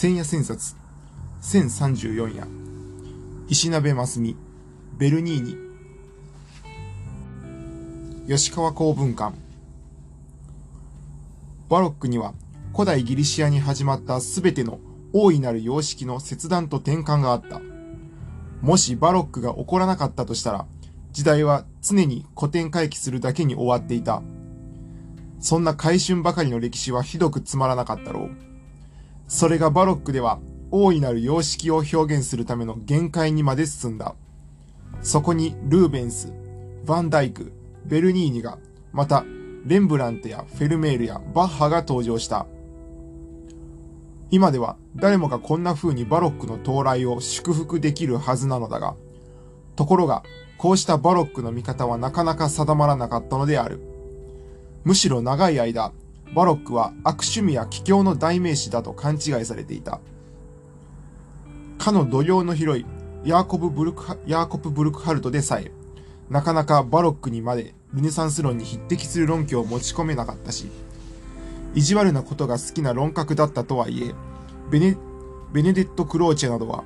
千夜千冊、1034夜、石鍋ますみ、ベルニーニ、吉川公文館。バロックには古代ギリシアに始まったすべての大いなる様式の切断と転換があった。もしバロックが起こらなかったとしたら、時代は常に古典回帰するだけに終わっていた。そんな回春ばかりの歴史はひどくつまらなかったろう。それがバロックでは大いなる様式を表現するための限界にまで進んだ。そこにルーベンス、ヴァンダイク、ベルニーニが、またレンブラントやフェルメールやバッハが登場した。今では誰もがこんな風にバロックの到来を祝福できるはずなのだが、ところがこうしたバロックの見方はなかなか定まらなかったのである。むしろ長い間、バロックは悪趣味や奇境の代名詞だと勘違いされていた。かの土曜の広いヤーコブ・ブルクヤーコブ・ブルクハルトでさえ、なかなかバロックにまでルネサンス論に匹敵する論拠を持ち込めなかったし、意地悪なことが好きな論客だったとはいえ、ベネ、ベネデット・クローチェなどは、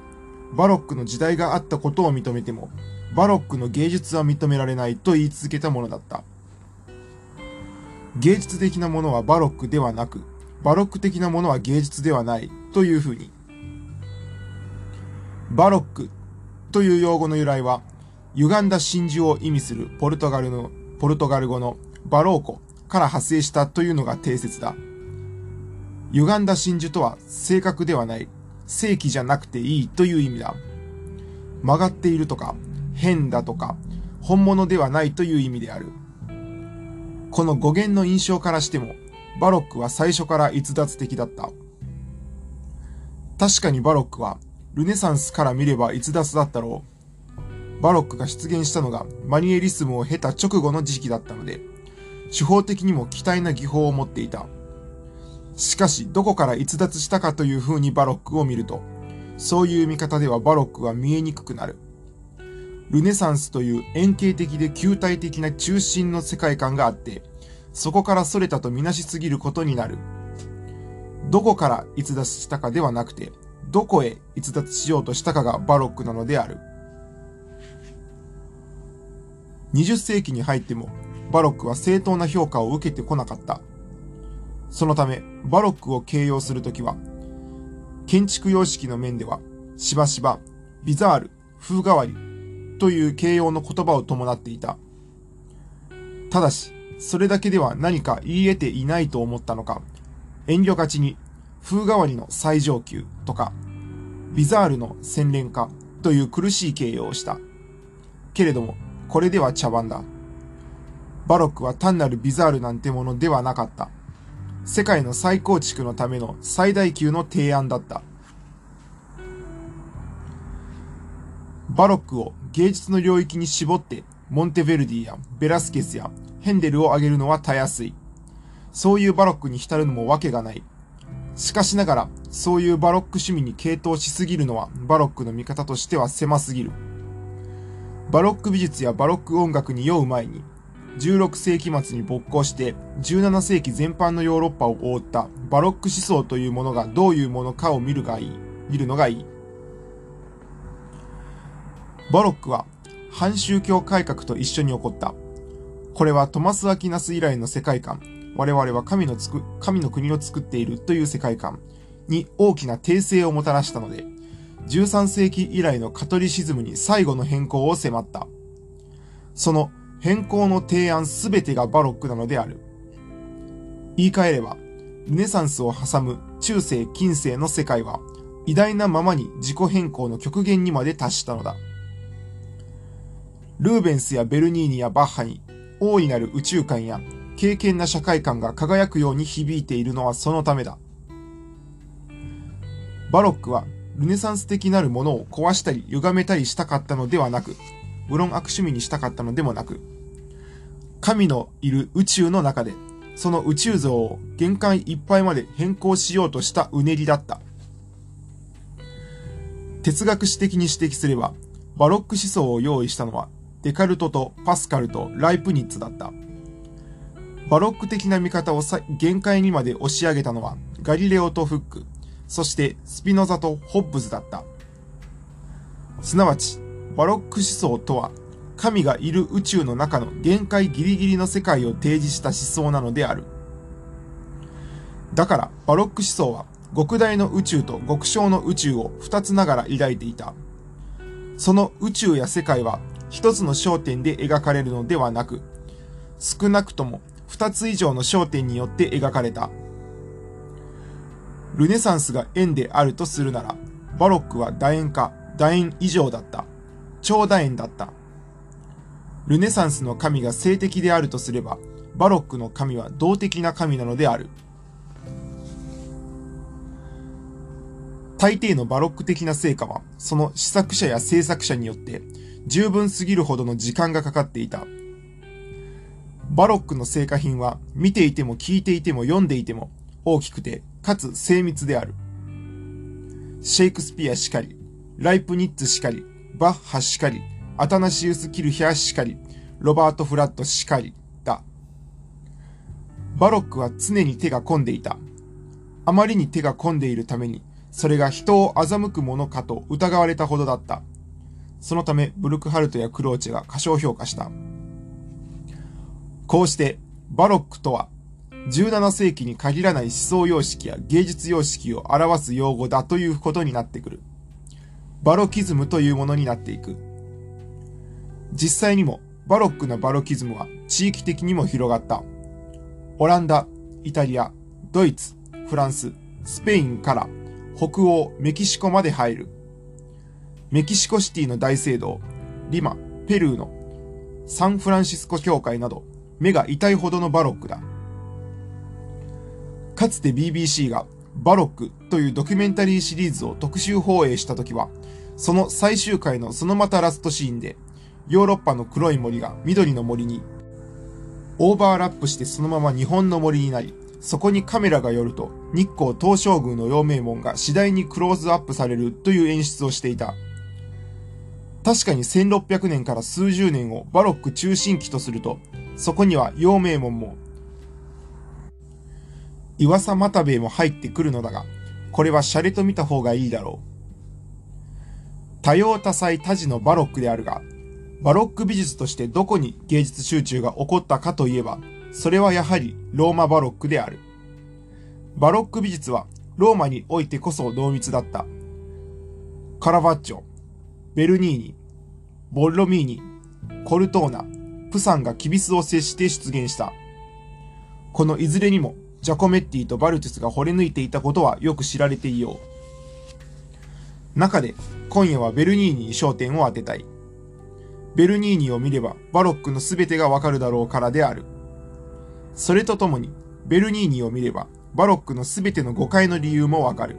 バロックの時代があったことを認めても、バロックの芸術は認められないと言い続けたものだった。芸術的なものはバロックではなく、バロック的なものは芸術ではないというふうに。バロックという用語の由来は、歪んだ真珠を意味するポルトガルの、ポルトガル語のバローコから派生したというのが定説だ。歪んだ真珠とは正確ではない、正規じゃなくていいという意味だ。曲がっているとか、変だとか、本物ではないという意味である。この語源の印象からしても、バロックは最初から逸脱的だった。確かにバロックは、ルネサンスから見れば逸脱だったろう。バロックが出現したのがマニエリスムを経た直後の時期だったので、手法的にも期待な技法を持っていた。しかし、どこから逸脱したかという風にバロックを見ると、そういう見方ではバロックは見えにくくなる。ルネサンスという円形的で球体的な中心の世界観があって、そこから逸れたとみなしすぎることになる。どこから逸脱したかではなくて、どこへ逸脱しようとしたかがバロックなのである。20世紀に入っても、バロックは正当な評価を受けてこなかった。そのため、バロックを形容するときは、建築様式の面では、しばしば、ビザール、風変わり、という形容の言葉を伴っていた。ただし、それだけでは何か言い得ていないと思ったのか、遠慮がちに風変わりの最上級とか、ビザールの洗練化という苦しい形容をした。けれども、これでは茶番だ。バロックは単なるビザールなんてものではなかった。世界の再構築のための最大級の提案だった。バロックを芸術の領域に絞ってモンテヴェルディやベラスケスやヘンデルを挙げるのはたやすい。そういうバロックに浸るのもわけがない。しかしながら、そういうバロック趣味に傾倒しすぎるのはバロックの見方としては狭すぎる。バロック美術やバロック音楽に酔う前に、16世紀末に勃興して17世紀全般のヨーロッパを覆ったバロック思想というものがどういうものかを見るがいい。見るのがいい。バロックは反宗教改革と一緒に起こった。これはトマス・アクィナス以来の世界観、我々は神のつく、神の国を作っているという世界観に大きな訂正をもたらしたので、13世紀以来のカトリシズムに最後の変更を迫った。その変更の提案すべてがバロックなのである。言い換えれば、ルネサンスを挟む中世近世の世界は偉大なままに自己変更の極限にまで達したのだ。ルーベンスやベルニーニやバッハに大いなる宇宙観や敬虔な社会観が輝くように響いているのはそのためだ。バロックはルネサンス的なるものを壊したり歪めたりしたかったのではなく、無論悪趣味にしたかったのでもなく、神のいる宇宙の中で、その宇宙像を限界いっぱいまで変更しようとしたうねりだった。哲学史的に指摘すれば、バロック思想を用意したのはデカルトとパスカルとライプニッツだった。バロック的な見方を限界にまで押し上げたのはガリレオとフック、そしてスピノザとホッブズだった。すなわち、バロック思想とは、神がいる宇宙の中の限界ギリギリの世界を提示した思想なのである。だから、バロック思想は、極大の宇宙と極小の宇宙を二つながら抱いていた。その宇宙や世界は一つの焦点で描かれるのではなく、少なくとも二つ以上の焦点によって描かれた。ルネサンスが円であるとするなら、バロックは楕円か楕円以上だった。超楕円だった。ルネサンスの神が性的であるとすれば、バロックの神は動的な神なのである。大抵のバロック的な成果は、その試作者や制作者によって十分すぎるほどの時間がかかっていた。バロックの成果品は見ていても聞いていても読んでいても大きくてかつ精密である。シェイクスピアしかり、ライプニッツしかり、バッハしかり、アタナシウス・キルヒャしかり、ロバート・フラットしかりだ。バロックは常に手が込んでいた。あまりに手が込んでいるために、それが人を欺くものかと疑われたほどだった。そのため、ブルクハルトやクローチェが過小評価した。こうして、バロックとは、17世紀に限らない思想様式や芸術様式を表す用語だということになってくる。バロキズムというものになっていく。実際にも、バロックなバロキズムは地域的にも広がった。オランダ、イタリア、ドイツ、フランス、スペインから北欧メキシコまで入る。メキシコシティの大聖堂、リマ、ペルーのサンフランシスコ教会など、目が痛いほどのバロックだ。かつて BBC がバロックというドキュメンタリーシリーズを特集放映した時は、その最終回のそのまたラストシーンで、ヨーロッパの黒い森が緑の森に、オーバーラップしてそのまま日本の森になり、そこにカメラが寄ると、日光東照宮の陽明門が次第にクローズアップされるという演出をしていた。確かに1600年から数十年をバロック中心期とすると、そこには陽明門も、岩佐又兵衛も入ってくるのだが、これはシャレと見た方がいいだろう。多様多彩多事のバロックであるが、バロック美術としてどこに芸術集中が起こったかといえば、それはやはりローマバロックである。バロック美術はローマにおいてこそ濃密だった。カラバッチョ、ベルニーニ、ボッロミーニ、コルトーナ、プサンがキビスを接して出現した。このいずれにもジャコメッティとバルトゥスが惚れ抜いていたことはよく知られていよう。中で今夜はベルニーニに焦点を当てたい。ベルニーニを見ればバロックの全てがわかるだろうからである。それとともに、ベルニーニを見れば、バロックのすべての誤解の理由もわかる。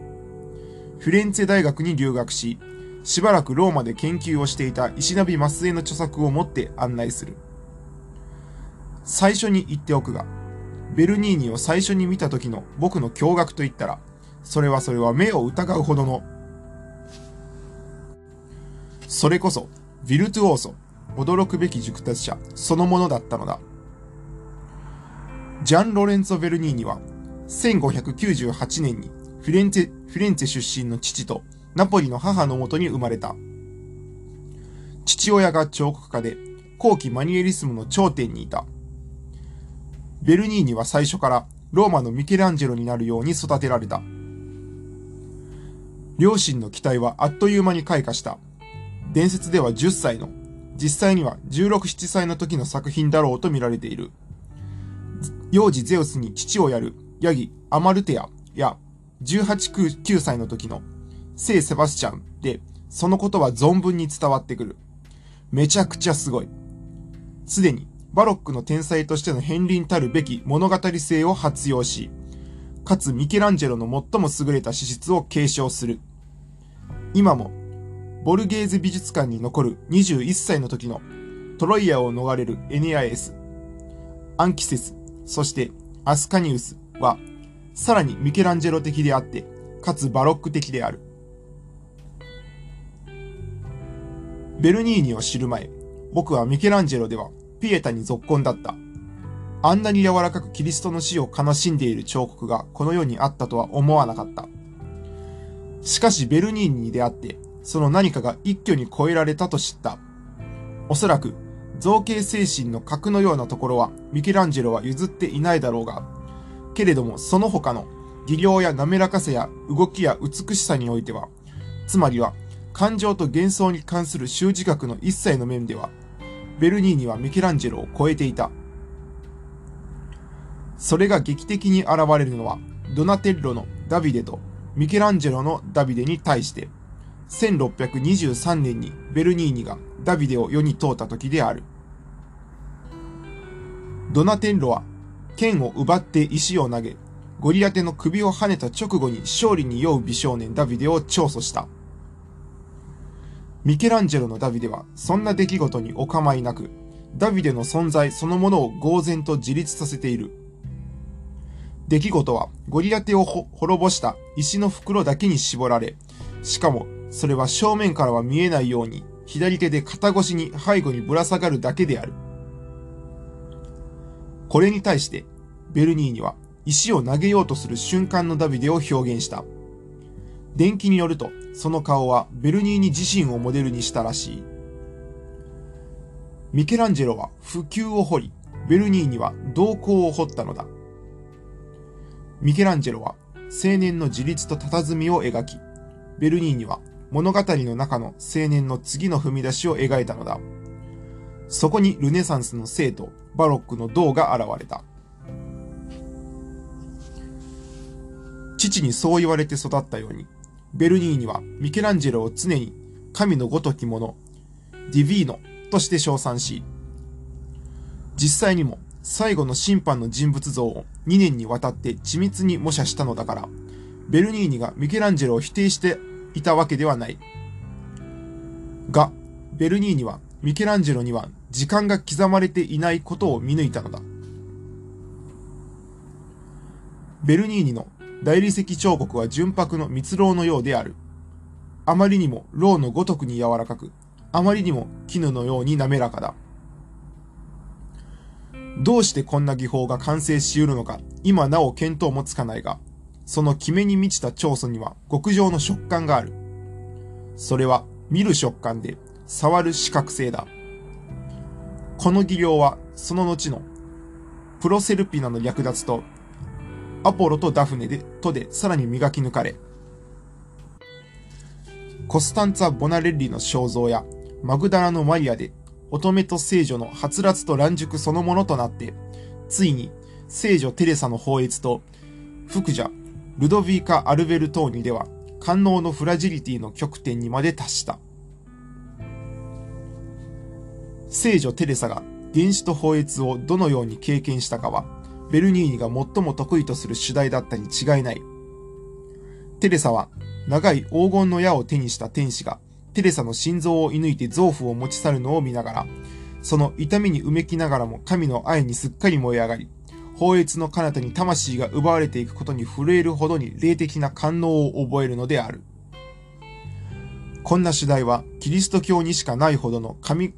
フィレンツェ大学に留学し、しばらくローマで研究をしていた石ナビマスエの著作を持って案内する。最初に言っておくが、ベルニーニを最初に見た時の僕の驚愕と言ったら、それはそれは目を疑うほどの、それこそ、ヴィルトゥオーソ、驚くべき熟達者そのものだったのだ。ジャン・ロレンツォ・ベルニーニは、1598年にフィレンツェ、フィレンツェ出身の父とナポリの母のもとに生まれた。父親が彫刻家で、後期マニエリスムの頂点にいた。ベルニーニは最初からローマのミケランジェロになるように育てられた。両親の期待はあっという間に開花した。伝説では10歳の、実際には16、7歳の時の作品だろうと見られている。幼児ゼウスに父をやるヤギアマルテアや18、9歳の時の聖セバスチャンで、そのことは存分に伝わってくる。めちゃくちゃすごい。すでにバロックの天才としての片鱗たるべき物語性を発用し、かつミケランジェロの最も優れた資質を継承する。今も、ボルゲーゼ美術館に残る21歳の時のトロイアを逃れるエネアエス、アンキセス、そしてアスカニウスは、さらにミケランジェロ的であって、かつバロック的である。ベルニーニを知る前、僕はミケランジェロではピエタに続婚だった。あんなに柔らかくキリストの死を悲しんでいる彫刻がこの世にあったとは思わなかった。しかしベルニーニに出会って、その何かが一挙に超えられたと知った。おそらく、造形精神の核のようなところはミケランジェロは譲っていないだろうが、けれどもその他の技量や滑らかさや動きや美しさにおいては、つまりは感情と幻想に関する習字学の一切の面では、ベルニーニはミケランジェロを超えていた。それが劇的に現れるのは、ドナテッロのダビデとミケランジェロのダビデに対して、1623年にベルニーニがダビデを世に問うた時である。ドナテッロは剣を奪って石を投げ、ゴリアテの首を跳ねた直後に勝利に酔う美少年ダビデを調査した。ミケランジェロのダビデはそんな出来事にお構いなく、ダビデの存在そのものを呆然と自立させている。出来事はゴリラテを滅ぼした石の袋だけに絞られ、しかもそれは正面からは見えないように左手で肩越しに背後にぶら下がるだけである。これに対してベルニーニは石を投げようとする瞬間のダビデを表現した。伝記によると、その顔はベルニーニ自身をモデルにしたらしい。ミケランジェロは普及を掘り、ベルニーニは動向を掘ったのだ。ミケランジェロは青年の自立と佇みを描き、ベルニーニは物語の中の青年の次の踏み出しを描いたのだ。そこにルネサンスの生とバロックの銅が現れた。父にそう言われて育ったように、ベルニーニはミケランジェロを常に神のごときもの、ディヴィーノとして称賛し、実際にも最後の審判の人物像を2年にわたって緻密に模写したのだから、ベルニーニがミケランジェロを否定していたわけではない。が、ベルニーニはミケランジェロには時間が刻まれていないことを見抜いたのだ。ベルニーニの大理石彫刻は純白の蜜蝋のようである。あまりにも蝋のごとくに柔らかく、あまりにも絹のように滑らかだ。どうしてこんな技法が完成し得るのか、今なお見当もつかないが、その決めに満ちた長祖には極上の食感がある。それは見る食感で、触る視覚性だ。この技量は、その後のプロセルピナの略奪とアポロとダフネで、とでさらに磨き抜かれ、コスタンツァ・ボナレッリの肖像や、マグダラのマリアで、乙女と聖女のはつらつと乱熟そのものとなって、ついに、聖女テレサの法閲と、福者、ルドヴィーカ・アルベルトーニでは、官能のフラジリティの極点にまで達した。聖女テレサが原子と法閲をどのように経験したかは、ベルニーニが最も得意とする主題だったに違いない。テレサは長い黄金の矢を手にした天使がテレサの心臓を射抜いて臓腑を持ち去るのを見ながら、その痛みにうめきながらも神の愛にすっかり燃え上がり、法悦の彼方に魂が奪われていくことに震えるほどに霊的な感能を覚えるのである。こんな主題はキリスト教にしかないほどの神、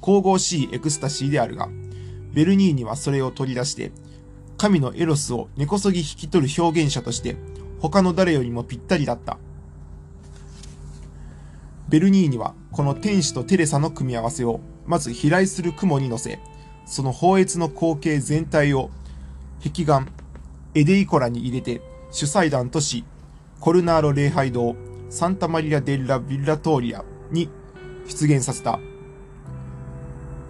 神々しいエクスタシーであるが、ベルニーニはそれを取り出して神のエロスを根こそぎ引き取る表現者として、他の誰よりもぴったりだった。ベルニーニはこの天使とテレサの組み合わせをまず飛来する雲に乗せ、その法悦の光景全体を壁画エディコラに入れて主祭壇とし、コルナーロ礼拝堂サンタマリア・デッラ・ビッラトーリアに出現させた。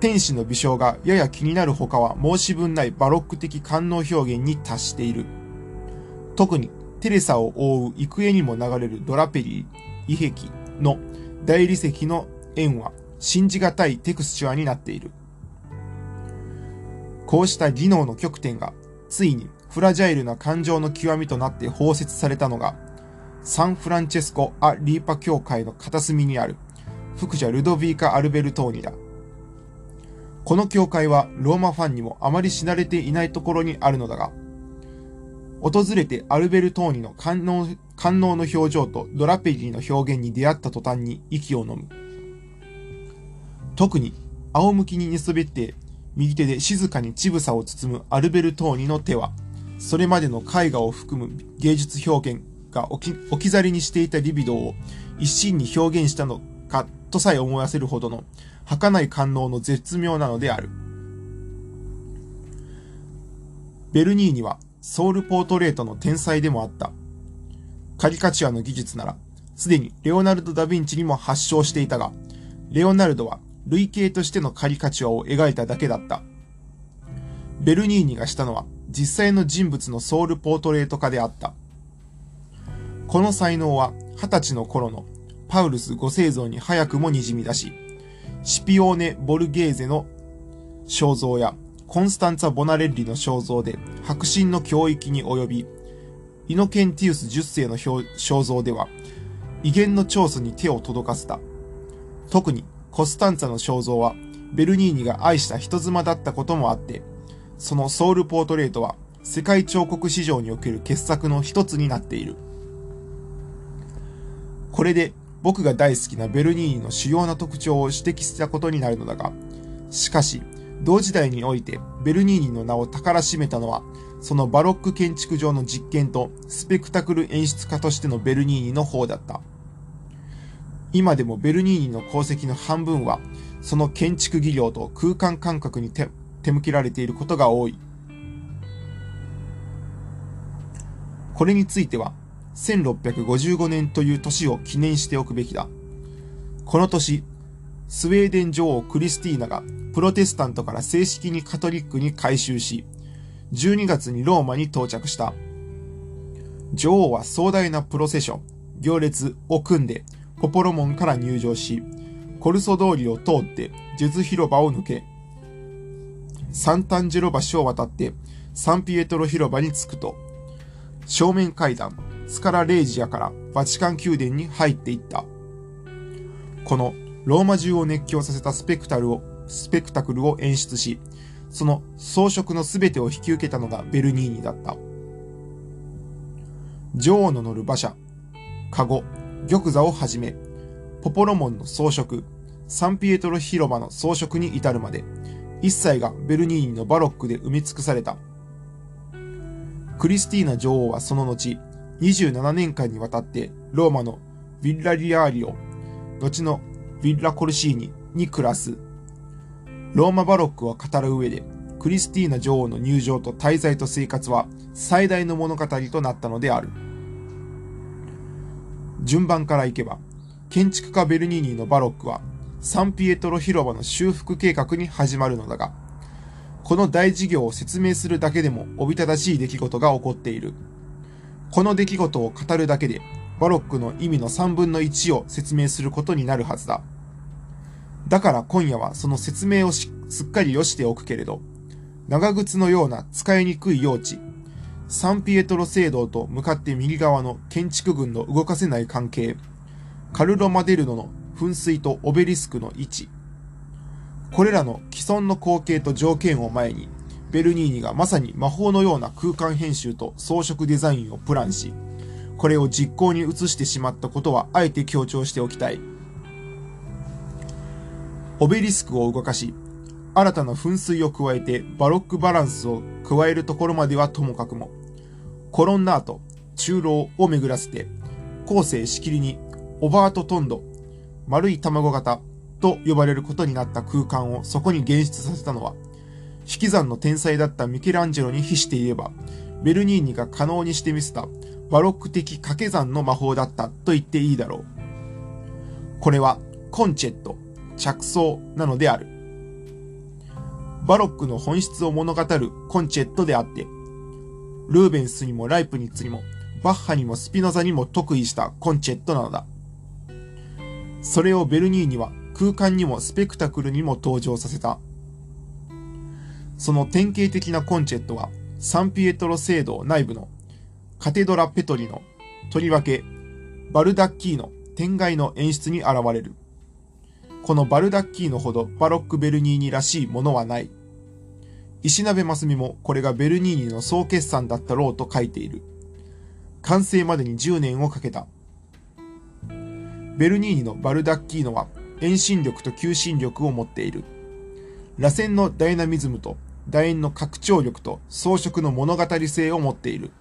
天使の微笑がやや気になる他は申し分ないバロック的官能表現に達している。特にテレサを覆う幾重にも流れるドラペリー、異壁の大理石の円は信じがたいテクスチュアになっている。こうした技能の極点がついにフラジャイルな感情の極みとなって包摂されたのがサンフランチェスコ・ア・リーパ教会の片隅にある福者ルドビーカ・アルベルトーニだ。この教会はローマファンにもあまり知られていないところにあるのだが、訪れてアルベルトーニの官能官能の表情とドラペリーの表現に出会った途端に息を飲む。特に仰向きに寝そべって右手で静かに乳房を包むアルベルトーニの手は、それまでの絵画を含む芸術表現が置き置き去りにしていたリビドーを一身に表現したのかとさえ思わせるほどの儚い官能の絶妙なのである。ベルニーニはソウルポートレートの天才でもあった。カリカチュアの技術なら、すでにレオナルド・ダ・ヴィンチにも発祥していたが、レオナルドは類型としてのカリカチュアを描いただけだった。ベルニーニがしたのは実際の人物のソウルポートレート化であった。この才能は二十歳の頃のパウルス五世像に早くも滲み出し、シピオーネ・ボルゲーゼの肖像やコンスタンツァ・ボナレッリの肖像で白真の教育に及び、イノケンティウス十世の肖像では威厳の調査に手を届かせた。特にコスタンツァの肖像はベルニーニが愛した人妻だったこともあって、そのソウルポートレートは世界彫刻史上における傑作の一つになっている。これで僕が大好きなベルニーニの主要な特徴を指摘したことになるのだが、しかし、同時代においてベルニーニの名を宝しめたのは、そのバロック建築上の実験とスペクタクル演出家としてのベルニーニの方だった。今でもベルニーニの功績の半分は、その建築技量と空間感覚に手向けられていることが多い。これについては、1655年という年を記念しておくべきだ。この年、スウェーデン女王クリスティーナがプロテスタントから正式にカトリックに改宗し、12月にローマに到着した。女王は壮大なプロセッション、行列を組んで、ポポロ門から入場し、コルソ通りを通ってジェズ広場を抜け、サンタンジェロ橋を渡ってサンピエトロ広場に着くと、正面階段、スカラレージアからバチカン宮殿に入っていった。このローマ中を熱狂させたスペクタルを、スペクタクルを演出し、その装飾の全てを引き受けたのがベルニーニだった。女王の乗る馬車、カゴ、玉座をはじめ、ポポロモンの装飾、サンピエトロ広場の装飾に至るまで、一切がベルニーニのバロックで埋め尽くされた。クリスティーナ女王はその後、27年間にわたってローマのヴィッラリアーリオ、後のヴィッラコルシーニに暮らす。ローマバロックを語る上で、クリスティーナ女王の入場と滞在と生活は最大の物語となったのである。順番からいけば、建築家ベルニーニのバロックはサンピエトロ広場の修復計画に始まるのだが、この大事業を説明するだけでもおびただしい出来事が起こっている。この出来事を語るだけで、バロックの意味の3分の1を説明することになるはずだ。だから今夜はその説明をすっかりよしておくけれど、長靴のような使いにくい用地、サンピエトロ聖堂と向かって右側の建築群の動かせない関係、カルロ・マデルノの噴水とオベリスクの位置、これらの既存の光景と条件を前に、ベルニーニがまさに魔法のような空間編集と装飾デザインをプランし、これを実行に移してしまったことはあえて強調しておきたい。オベリスクを動かし、新たな噴水を加えてバロックバランスを加えるところまではともかくも、コロンナート、中楼を巡らせて、後世しきりにオバートトンド、丸い卵型と呼ばれることになった空間をそこに現出させたのは、引き算の天才だったミケランジェロに比して言えば、ベルニーニが可能にしてみせたバロック的掛け算の魔法だったと言っていいだろう。これはコンチェット、着想なのである。バロックの本質を物語るコンチェットであって、ルーベンスにもライプニッツにも、バッハにもスピノザにも得意したコンチェットなのだ。それをベルニーニは空間にもスペクタクルにも登場させた。その典型的なコンチェットは、サンピエトロ聖堂内部のカテドラ・ペトリの、とりわけ、バルダッキーノ天外の演出に現れる。このバルダッキーノほどバロック・ベルニーニらしいものはない。石鍋ますみもこれがベルニーニの総決算だったろうと書いている。完成までに10年をかけた。ベルニーニのバルダッキーノは遠心力と求心力を持っている。螺旋のダイナミズムと楕円の拡張力と装飾の物語性を持っている。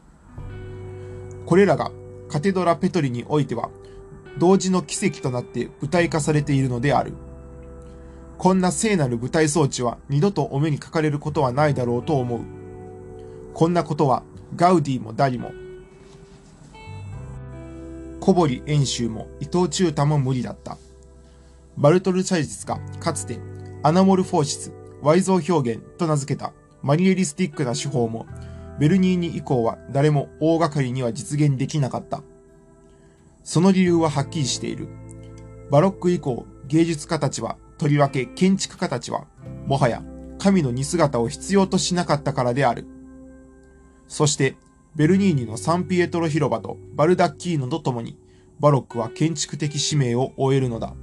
これらがカテドラ・ペトリにおいては、同時の奇跡となって舞台化されているのである。こんな聖なる舞台装置は二度とお目にかかれることはないだろうと思う。こんなことはガウディもダリも、小堀遠州も伊藤忠太も無理だった。バルトルチャイスがかつてアナモルフォーシス、Y 像表現と名付けたマリエリスティックな手法もベルニーニ以降は誰も大掛かりには実現できなかった。その理由ははっきりしている。バロック以降、芸術家たちは、とりわけ建築家たちは、もはや神の似姿を必要としなかったからである。そして、ベルニーニのサンピエトロ広場とバルダッキーノと共に、バロックは建築的使命を終えるのだ。